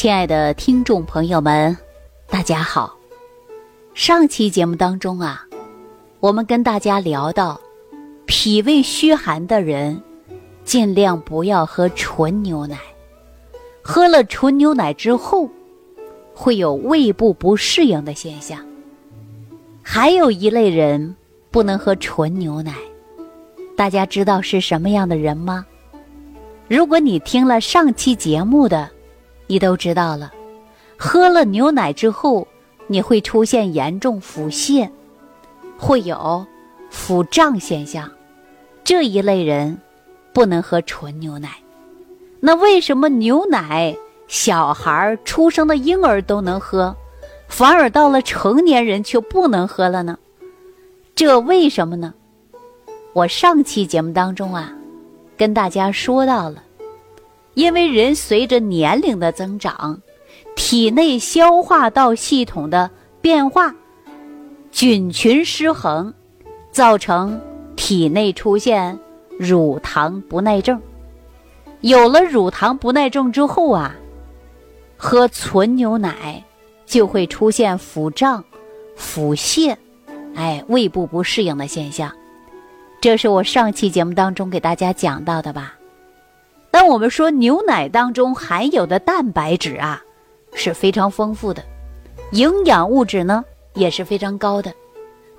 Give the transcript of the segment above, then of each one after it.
亲爱的听众朋友们，大家好。上期节目当中啊，我们跟大家聊到，脾胃虚寒的人，尽量不要喝纯牛奶。喝了纯牛奶之后，会有胃部不适应的现象。还有一类人不能喝纯牛奶，大家知道是什么样的人吗？如果你听了上期节目的，你都知道了，喝了牛奶之后，你会出现严重腹泻，会有腹胀现象。这一类人不能喝纯牛奶。那为什么牛奶小孩出生的婴儿都能喝，反而到了成年人却不能喝了呢？这为什么呢？我上期节目当中啊，跟大家说到了。因为人随着年龄的增长，体内消化道系统的变化，菌群失衡，造成体内出现乳糖不耐症。有了乳糖不耐症之后啊，喝纯牛奶就会出现腹胀、腹泻，哎，胃部不适应的现象。这是我上期节目当中给大家讲到的吧。但我们说牛奶当中含有的蛋白质啊是非常丰富的，营养物质呢也是非常高的。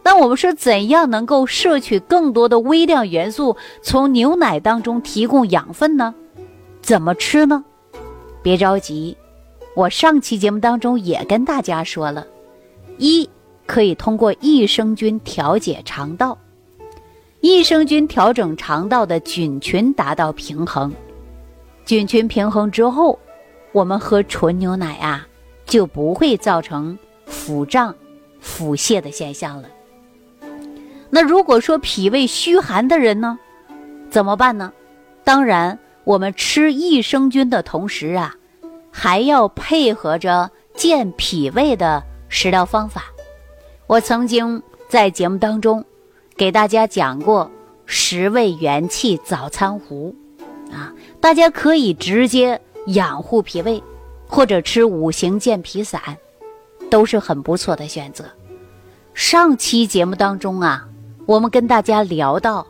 那我们说怎样能够摄取更多的微量元素，从牛奶当中提供养分呢？怎么吃呢？别着急，我上期节目当中也跟大家说了，一可以通过益生菌调节肠道，益生菌调整肠道的菌群达到平衡。菌群平衡之后，我们喝纯牛奶啊，就不会造成腹胀、腹泻的现象了。那如果说脾胃虚寒的人呢，怎么办呢？当然，我们吃益生菌的同时啊，还要配合着健脾胃的食疗方法。我曾经在节目当中给大家讲过十味元气早餐糊。啊，大家可以直接养护脾胃，或者吃五行健脾散，都是很不错的选择。上期节目当中啊，我们跟大家聊到，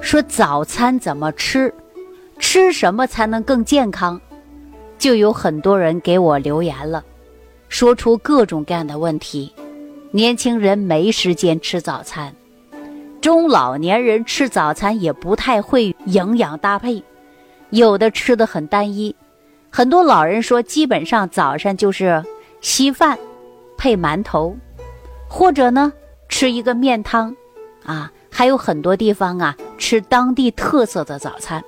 说早餐怎么吃，吃什么才能更健康，就有很多人给我留言了，说出各种各样的问题。年轻人没时间吃早餐，中老年人吃早餐也不太会营养搭配。有的吃的很单一，很多老人说，基本上早上就是稀饭配馒头，或者呢吃一个面汤，啊，还有很多地方啊吃当地特色的早餐。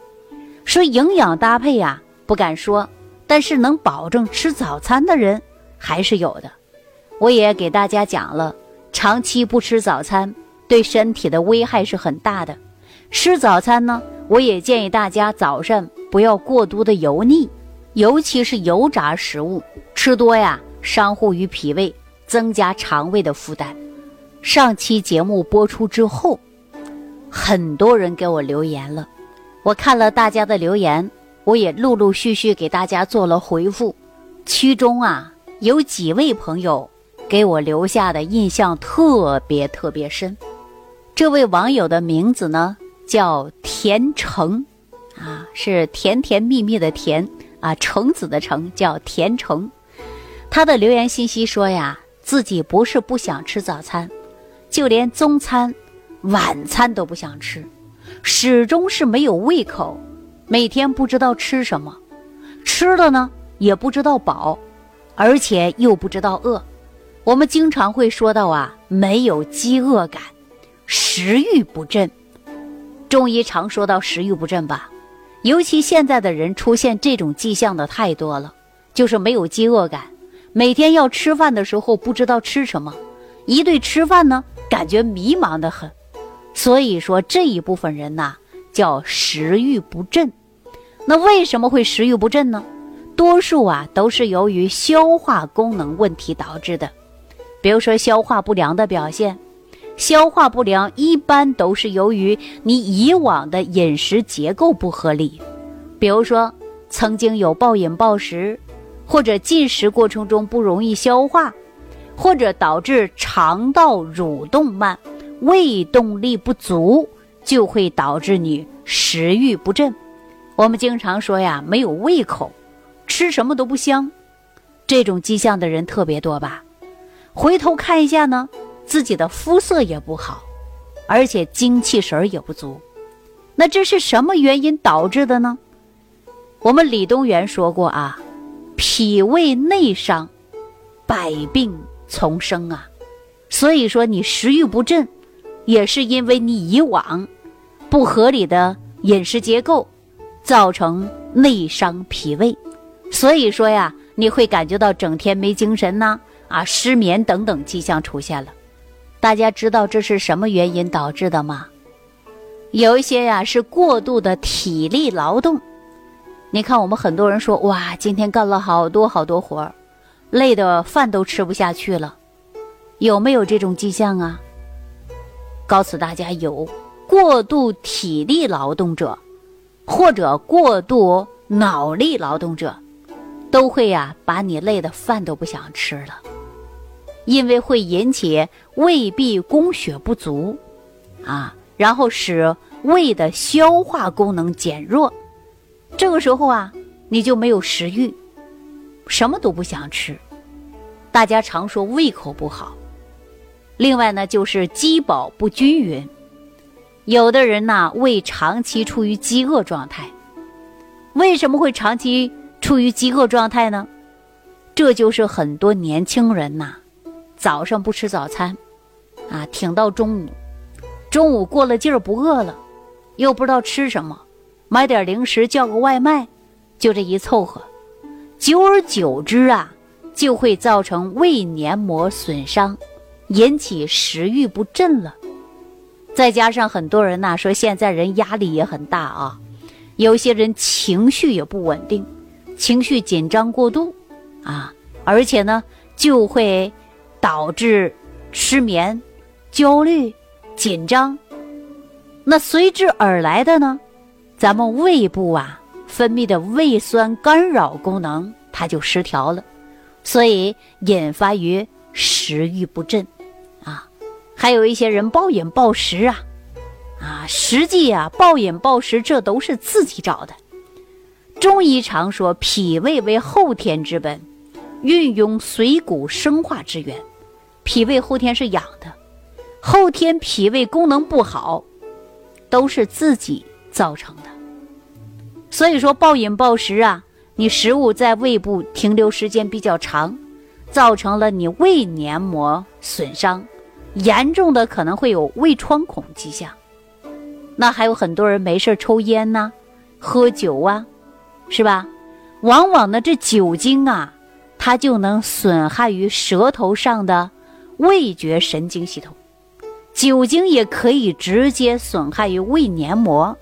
说营养搭配呀，不敢说，但是能保证吃早餐的人还是有的。我也给大家讲了，长期不吃早餐对身体的危害是很大的。吃早餐呢？我也建议大家早上不要过多的油腻，尤其是油炸食物，吃多呀伤护于脾胃，增加肠胃的负担。上期节目播出之后，很多人给我留言了，我看了大家的留言，我也陆陆续续给大家做了回复。其中啊，有几位朋友给我留下的印象特别特别深。这位网友的名字呢？叫甜橙，啊，是甜甜蜜蜜的甜啊，橙子的橙叫甜橙。他的留言信息说呀，自己不是不想吃早餐，就连中餐、晚餐都不想吃，始终是没有胃口，每天不知道吃什么，吃了呢也不知道饱，而且又不知道饿。我们经常会说到啊，没有饥饿感，食欲不振。中医常说到食欲不振吧，尤其现在的人出现这种迹象的太多了，就是没有饥饿感，每天要吃饭的时候不知道吃什么，一对吃饭呢感觉迷茫的很，所以说这一部分人呐叫食欲不振。那为什么会食欲不振呢？多数啊都是由于消化功能问题导致的，比如说消化不良的表现。消化不良一般都是由于你以往的饮食结构不合理，比如说曾经有暴饮暴食，或者进食过程中不容易消化，或者导致肠道蠕动慢、胃动力不足，就会导致你食欲不振。我们经常说呀，没有胃口，吃什么都不香，这种迹象的人特别多吧？回头看一下呢，自己的肤色也不好，而且精气神也不足。那这是什么原因导致的呢？我们李东垣说过啊。脾胃内伤，百病丛生啊！所以说你食欲不振，也是因为你以往不合理的饮食结构，造成内伤脾胃。所以说呀，你会感觉到整天没精神呐，啊，失眠等等迹象出现了。大家知道这是什么原因导致的吗？有一些呀是过度的体力劳动。你看，我们很多人说哇，今天干了好多好多活儿，累的饭都吃不下去了，有没有这种迹象啊？告诉大家，有过度体力劳动者，或者过度脑力劳动者，都会呀把你累的饭都不想吃了，因为会引起胃壁供血不足，啊，然后使胃的消化功能减弱。这个时候啊，你就没有食欲，什么都不想吃。大家常说胃口不好。另外呢，就是饥饱不均匀。有的人呢，胃长期处于饥饿状态。为什么会长期处于饥饿状态呢？这就是很多年轻人呐，早上不吃早餐，啊，挺到中午，中午过了劲儿不饿了，又不知道吃什么。买点零食，叫个外卖，就这一凑合，久而久之啊，就会造成胃黏膜损伤，引起食欲不振了。再加上很多人呐说，现在人压力也很大啊，有些人情绪也不稳定，情绪紧张过度啊，而且呢就会导致失眠、焦虑、紧张。那随之而来的呢？咱们胃部啊分泌的胃酸干扰功能，它就失调了，所以引发于食欲不振，啊，还有一些人暴饮暴食啊，啊，实际啊暴饮暴食这都是自己找的。中医常说脾胃为后天之本，运用水谷生化之源，脾胃后天是养的，后天脾胃功能不好，都是自己。造成的，所以说暴饮暴食啊，你食物在胃部停留时间比较长，造成了你胃黏膜损伤，严重的可能会有胃穿孔迹象。那还有很多人没事抽烟呐，喝酒啊，是吧？往往呢这酒精啊，它就能损害于舌头上的味觉神经系统，酒精也可以直接损害于胃黏膜。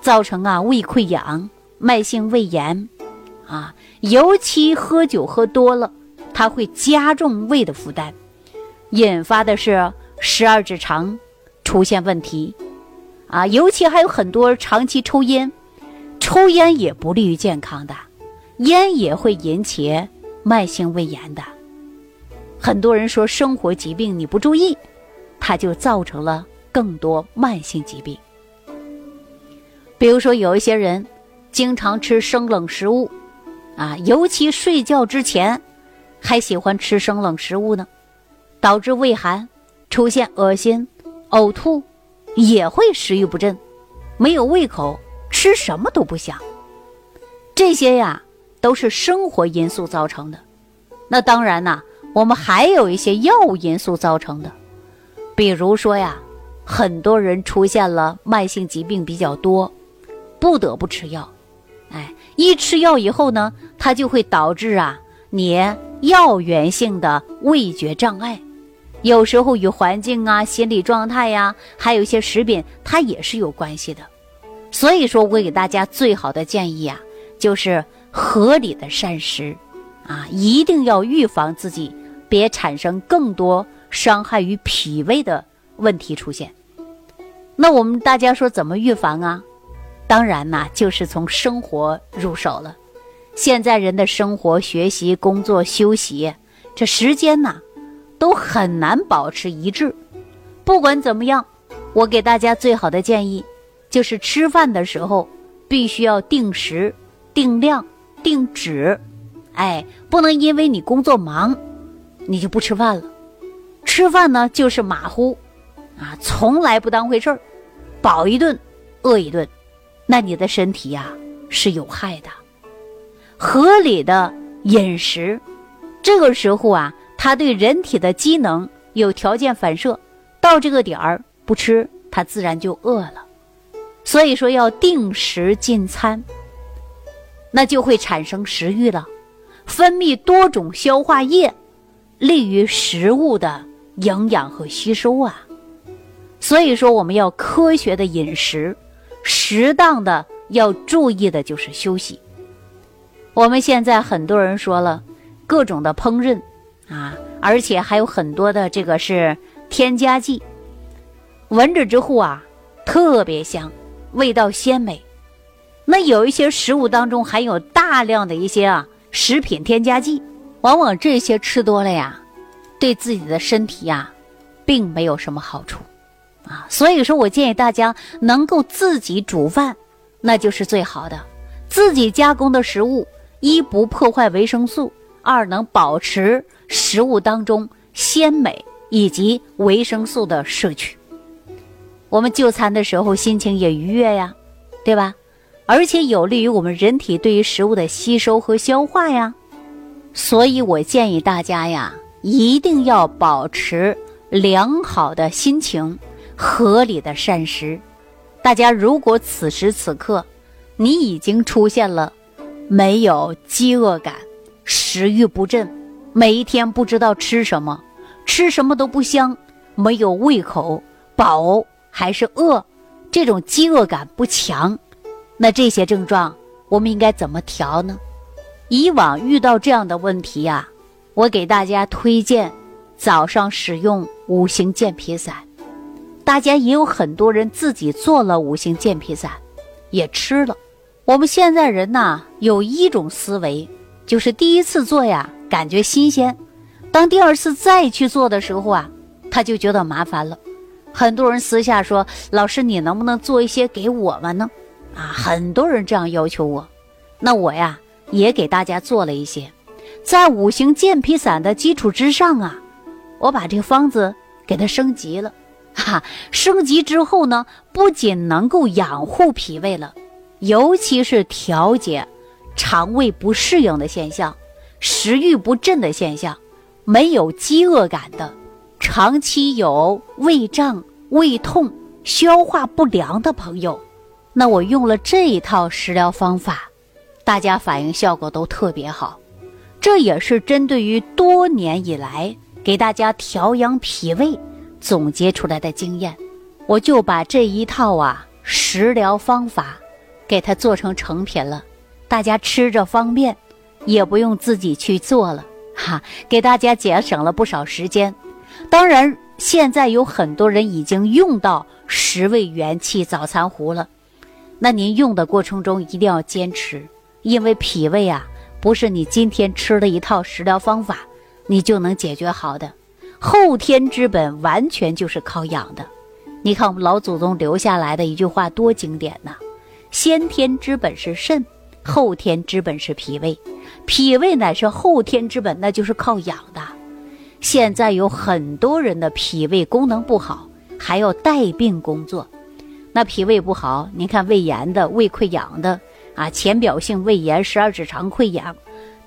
造成啊胃溃疡、慢性胃炎，啊，尤其喝酒喝多了，它会加重胃的负担，引发的是十二指肠出现问题，啊，尤其还有很多长期抽烟，抽烟也不利于健康的，烟也会引起慢性胃炎的。很多人说生活疾病你不注意，它就造成了更多慢性疾病。比如说，有一些人经常吃生冷食物，啊，尤其睡觉之前还喜欢吃生冷食物呢，导致胃寒，出现恶心、呕吐，也会食欲不振，没有胃口，吃什么都不想。这些呀，都是生活因素造成的。那当然呐，我们还有一些药物因素造成的，比如说呀，很多人出现了慢性疾病比较多。不得不吃药，哎，一吃药以后呢，它就会导致啊，你药源性的味觉障碍，有时候与环境啊、心理状态呀，还有一些食品，它也是有关系的。所以说我给大家最好的建议啊，就是合理的膳食，啊，一定要预防自己别产生更多伤害于脾胃的问题出现。那我们大家说怎么预防啊？当然呐，就是从生活入手了。现在人的生活、学习、工作、休息，这时间呐，都很难保持一致。不管怎么样，我给大家最好的建议，就是吃饭的时候必须要定时、定量、定止。哎，不能因为你工作忙，你就不吃饭了。吃饭呢，就是马虎，啊，从来不当回事儿，饱一顿，饿一顿，那你的身体呀是有害的。合理的饮食，这个时候啊，它对人体的机能有条件反射，到这个点儿不吃，它自然就饿了。所以说要定时进餐，那就会产生食欲了，分泌多种消化液，利于食物的营养和吸收啊。所以说我们要科学的饮食，适当的要注意的就是休息。我们现在很多人说了，各种的烹饪，啊，而且还有很多的这个是添加剂，闻着之后啊，特别香，味道鲜美。那有一些食物当中含有大量的一些啊食品添加剂，往往这些吃多了呀，对自己的身体呀，并没有什么好处，啊，所以说我建议大家能够自己煮饭，那就是最好的，自己加工的食物。一不破坏维生素，二能保持食物当中鲜美以及维生素的摄取。我们就餐的时候心情也愉悦呀，对吧？而且有利于我们人体对于食物的吸收和消化呀。所以我建议大家呀，一定要保持良好的心情，合理的膳食。大家如果此时此刻你已经出现了。没有饥饿感，食欲不振，每一天不知道吃什么，吃什么都不香，没有胃口，饱还是饿，这种饥饿感不强，那这些症状我们应该怎么调呢？以往遇到这样的问题呀，我给大家推荐早上使用五行健脾散，大家也有很多人自己做了五行健脾散，也吃了。我们现在人呐，有一种思维，就是第一次做呀，感觉新鲜；当第二次再去做的时候啊，他就觉得麻烦了。很多人私下说：“老师，你能不能做一些给我们呢？”啊，很多人这样要求我，那我呀也给大家做了一些，在五行健脾散的基础之上啊，我把这个方子给它升级了，哈，升级之后呢，不仅能够养护脾胃了。尤其是调节肠胃不适应的现象、食欲不振的现象、没有饥饿感的、长期有胃胀、胃痛、消化不良的朋友，那我用了这一套食疗方法，大家反应效果都特别好。这也是针对于多年以来给大家调养脾胃总结出来的经验，我就把这一套啊食疗方法。给它做成成品了，大家吃着方便，也不用自己去做了，哈，给大家节省了不少时间。当然，现在有很多人已经用到十味元气早餐壶了，那您用的过程中一定要坚持，因为脾胃啊，不是你今天吃了一套食疗方法，你就能解决好的。后天之本完全就是靠养的。你看我们老祖宗留下来的一句话多经典呐！先天之本是肾，后天之本是脾胃，脾胃乃是后天之本，那就是靠养的。现在有很多人的脾胃功能不好，还要带病工作。那脾胃不好，您看胃炎的、胃溃疡的啊，浅表性胃炎、十二指肠溃疡，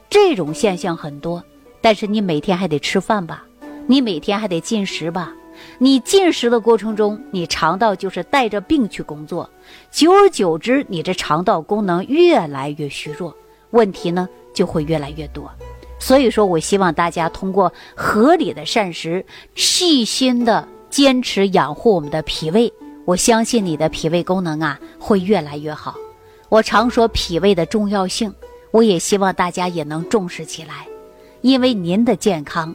这种现象很多。但是你每天还得吃饭吧，你每天还得进食吧。你进食的过程中，你肠道就是带着病去工作，久而久之，你这肠道功能越来越虚弱，问题呢就会越来越多。所以说我希望大家通过合理的膳食，细心的坚持养护我们的脾胃，我相信你的脾胃功能啊会越来越好。我常说脾胃的重要性，我也希望大家也能重视起来，因为您的健康，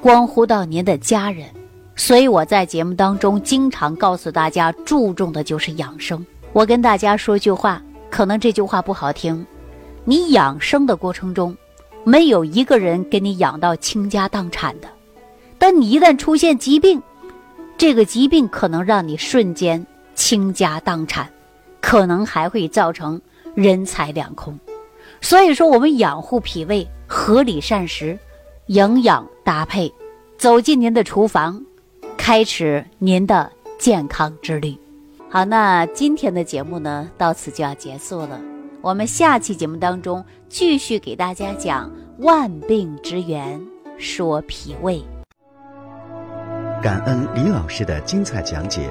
关乎到您的家人。所以我在节目当中经常告诉大家，注重的就是养生。我跟大家说句话，可能这句话不好听，你养生的过程中，没有一个人给你养到倾家荡产的。但你一旦出现疾病，这个疾病可能让你瞬间倾家荡产，可能还会造成人财两空。所以说，我们养护脾胃，合理膳食，营养搭配，走进您的厨房，开始您的健康之旅。好，那今天的节目呢，到此就要结束了。我们下期节目当中继续给大家讲万病之源，说脾胃。感恩李老师的精彩讲解。